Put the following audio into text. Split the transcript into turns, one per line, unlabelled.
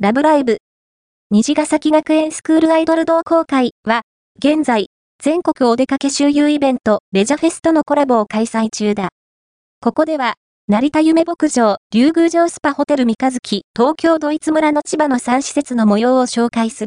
ラブライブ。虹ヶ崎学園スクールアイドル同好会は、現在、全国お出かけ周遊イベント、レジャフェスとのコラボを開催中だ。ここでは、成田夢牧場、竜宮城スパホテル三日月、東京ドイツ村の千葉の3施設の模様を紹介する、